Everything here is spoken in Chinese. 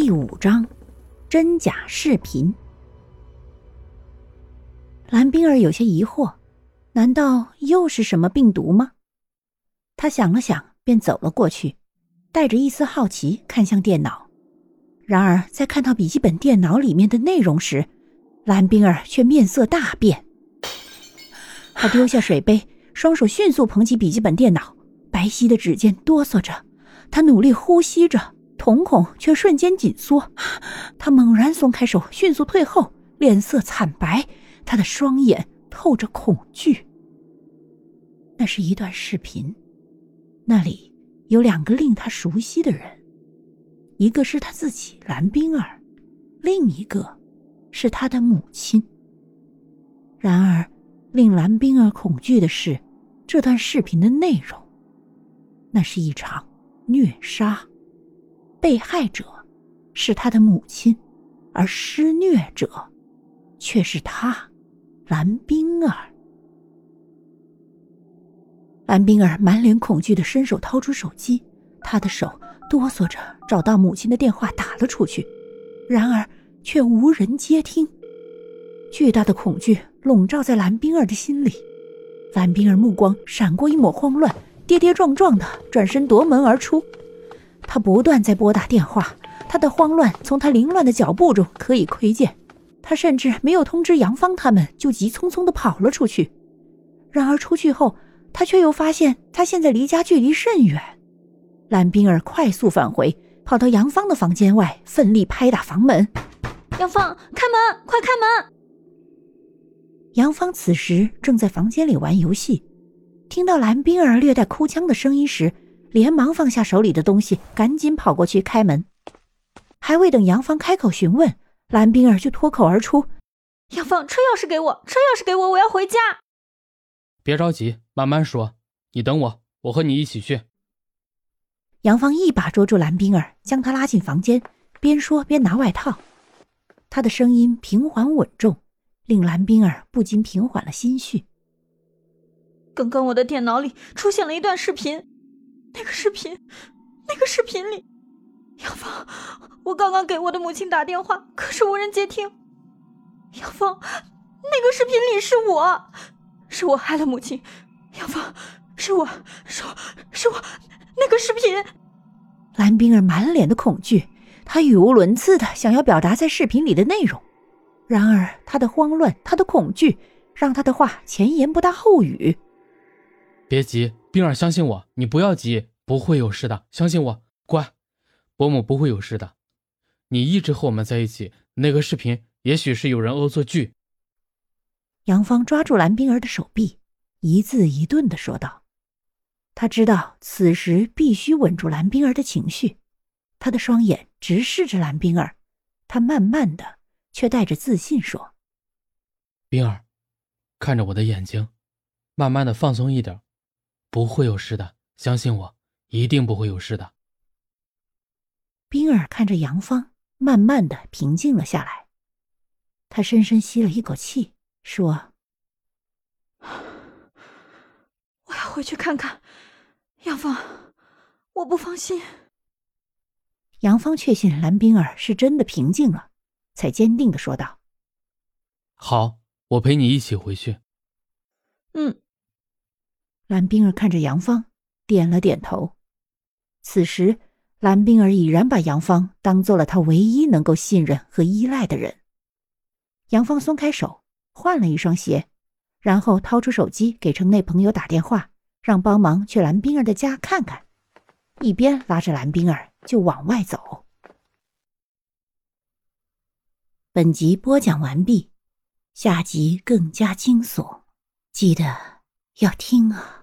第五章，真假视频。蓝冰儿有些疑惑，难道又是什么病毒吗？他想了想，便走了过去，带着一丝好奇看向电脑。然而，在看到笔记本电脑里面的内容时，蓝冰儿却面色大变。他丢下水杯，双手迅速捧起笔记本电脑，白皙的指尖哆嗦着，他努力呼吸着。瞳孔却瞬间紧缩，他猛然松开手，迅速退后，脸色惨白，他的双眼透着恐惧。那是一段视频，那里有两个令他熟悉的人，一个是他自己蓝冰儿，另一个是他的母亲。然而，令蓝冰儿恐惧的是，这段视频的内容，那是一场虐杀。被害者是他的母亲，而施虐者却是他，蓝冰儿。蓝冰儿满脸恐惧的伸手掏出手机，他的手哆嗦着找到母亲的电话打了出去，然而却无人接听。巨大的恐惧笼罩在蓝冰儿的心里，蓝冰儿目光闪过一抹慌乱，跌跌撞撞的转身夺门而出。他不断在拨打电话，他的慌乱从他凌乱的脚步中可以窥见。他甚至没有通知杨芳他们，就急匆匆的跑了出去。然而出去后，他却又发现他现在离家距离甚远。蓝冰儿快速返回，跑到杨芳的房间外，奋力拍打房门：“杨芳，开门，快开门！”杨芳此时正在房间里玩游戏，听到蓝冰儿略带哭腔的声音时。连忙放下手里的东西，赶紧跑过去开门。还未等杨芳开口询问，蓝冰儿就脱口而出：“杨芳，车钥匙给我，车钥匙给我，我要回家。”别着急，慢慢说。你等我，我和你一起去。杨芳一把捉住蓝冰儿，将她拉进房间，边说边拿外套。她的声音平缓稳重，令蓝冰儿不禁平缓了心绪。刚刚我的电脑里出现了一段视频。那个视频，那个视频里，杨芳，我刚刚给我的母亲打电话，可是无人接听。杨芳，那个视频里是我，是我害了母亲。杨芳，是我，是我，是我，那个视频。蓝冰儿满脸的恐惧，她语无伦次的想要表达在视频里的内容，然而她的慌乱，她的恐惧，让她的话前言不搭后语。别急。冰儿，相信我，你不要急，不会有事的，相信我，乖，伯母不会有事的。你一直和我们在一起，那个视频也许是有人恶作剧。杨芳抓住蓝冰儿的手臂，一字一顿的说道：“他知道此时必须稳住蓝冰儿的情绪，他的双眼直视着蓝冰儿，他慢慢的却带着自信说：‘冰儿，看着我的眼睛，慢慢的放松一点。’”不会有事的，相信我，一定不会有事的。冰儿看着杨芳，慢慢的平静了下来。他深深吸了一口气，说：“ 我要回去看看，杨芳，我不放心。”杨芳确信蓝冰儿是真的平静了，才坚定的说道：“好，我陪你一起回去。”嗯。蓝冰儿看着杨芳，点了点头。此时，蓝冰儿已然把杨芳当做了她唯一能够信任和依赖的人。杨芳松开手，换了一双鞋，然后掏出手机给城内朋友打电话，让帮忙去蓝冰儿的家看看，一边拉着蓝冰儿就往外走。本集播讲完毕，下集更加惊悚，记得要听啊！